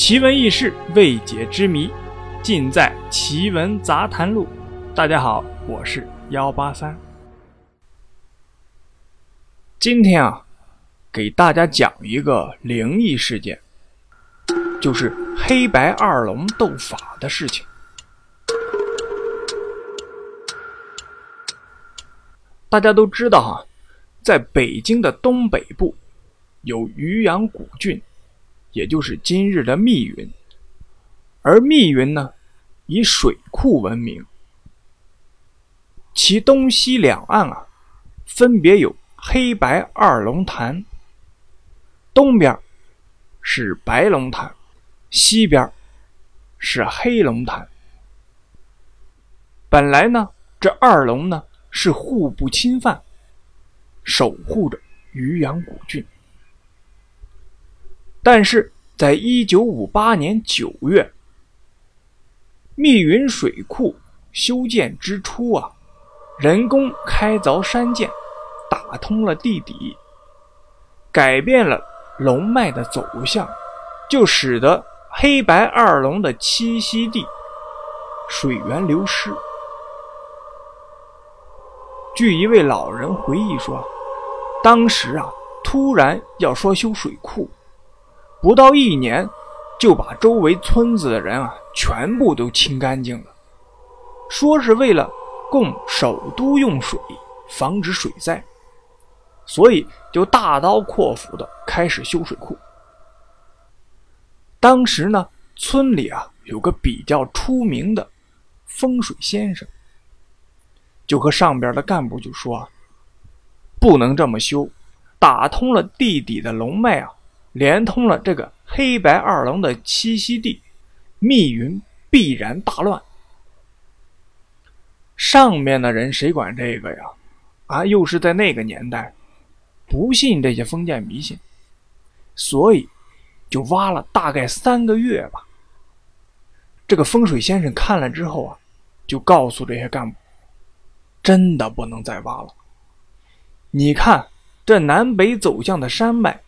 奇闻异事、未解之谜，尽在《奇闻杂谈录》。大家好，我是幺八三。今天啊，给大家讲一个灵异事件，就是黑白二龙斗法的事情。大家都知道哈，在北京的东北部有渔阳古郡。也就是今日的密云，而密云呢，以水库闻名，其东西两岸啊，分别有黑白二龙潭，东边是白龙潭，西边是黑龙潭。本来呢，这二龙呢是互不侵犯，守护着渔阳古郡。但是，在一九五八年九月，密云水库修建之初啊，人工开凿山涧，打通了地底，改变了龙脉的走向，就使得黑白二龙的栖息地水源流失。据一位老人回忆说，当时啊，突然要说修水库。不到一年，就把周围村子的人啊全部都清干净了，说是为了供首都用水，防止水灾，所以就大刀阔斧的开始修水库。当时呢，村里啊有个比较出名的风水先生，就和上边的干部就说啊，不能这么修，打通了地底的龙脉啊。连通了这个黑白二龙的栖息地，密云必然大乱。上面的人谁管这个呀？啊，又是在那个年代，不信这些封建迷信，所以就挖了大概三个月吧。这个风水先生看了之后啊，就告诉这些干部，真的不能再挖了。你看这南北走向的山脉。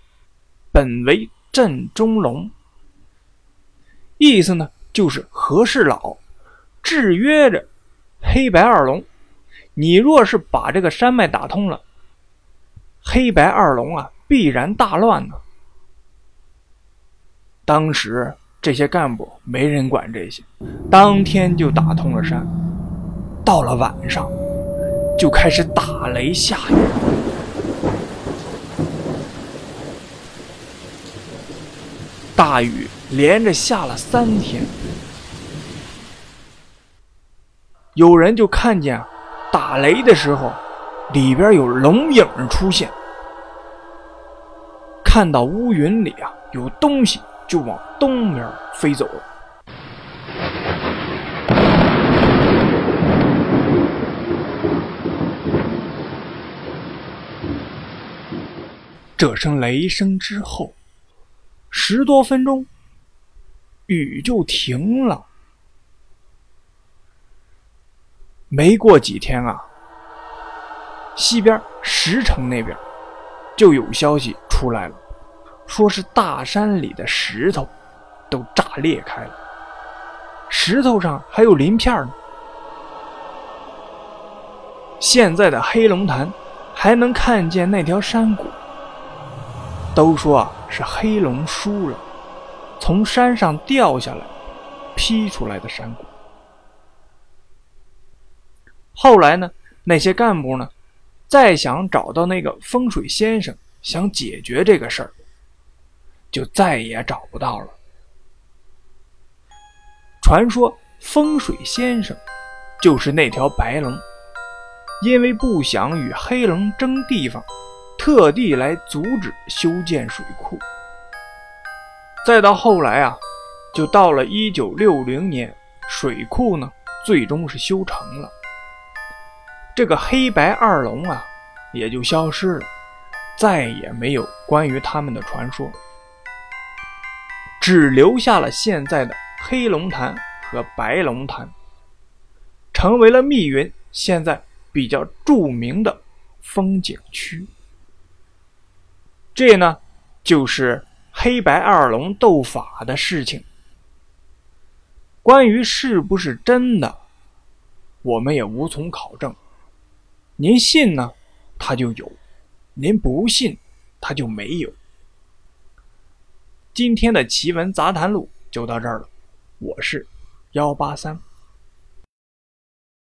本为镇中龙，意思呢就是和事佬制约着黑白二龙。你若是把这个山脉打通了，黑白二龙啊必然大乱呢。当时这些干部没人管这些，当天就打通了山。到了晚上，就开始打雷下雨。大雨连着下了三天，有人就看见打雷的时候，里边有龙影出现，看到乌云里啊有东西，就往东边飞走了。这声雷声之后。十多分钟，雨就停了。没过几天啊，西边石城那边就有消息出来了，说是大山里的石头都炸裂开了，石头上还有鳞片呢。现在的黑龙潭还能看见那条山谷，都说啊。是黑龙输了，从山上掉下来，劈出来的山谷。后来呢，那些干部呢，再想找到那个风水先生，想解决这个事儿，就再也找不到了。传说风水先生就是那条白龙，因为不想与黑龙争地方。特地来阻止修建水库，再到后来啊，就到了一九六零年，水库呢最终是修成了，这个黑白二龙啊也就消失了，再也没有关于他们的传说，只留下了现在的黑龙潭和白龙潭，成为了密云现在比较著名的风景区。这呢，就是黑白二龙斗法的事情。关于是不是真的，我们也无从考证。您信呢，他就有；您不信，他就没有。今天的奇闻杂谈录就到这儿了，我是幺八三。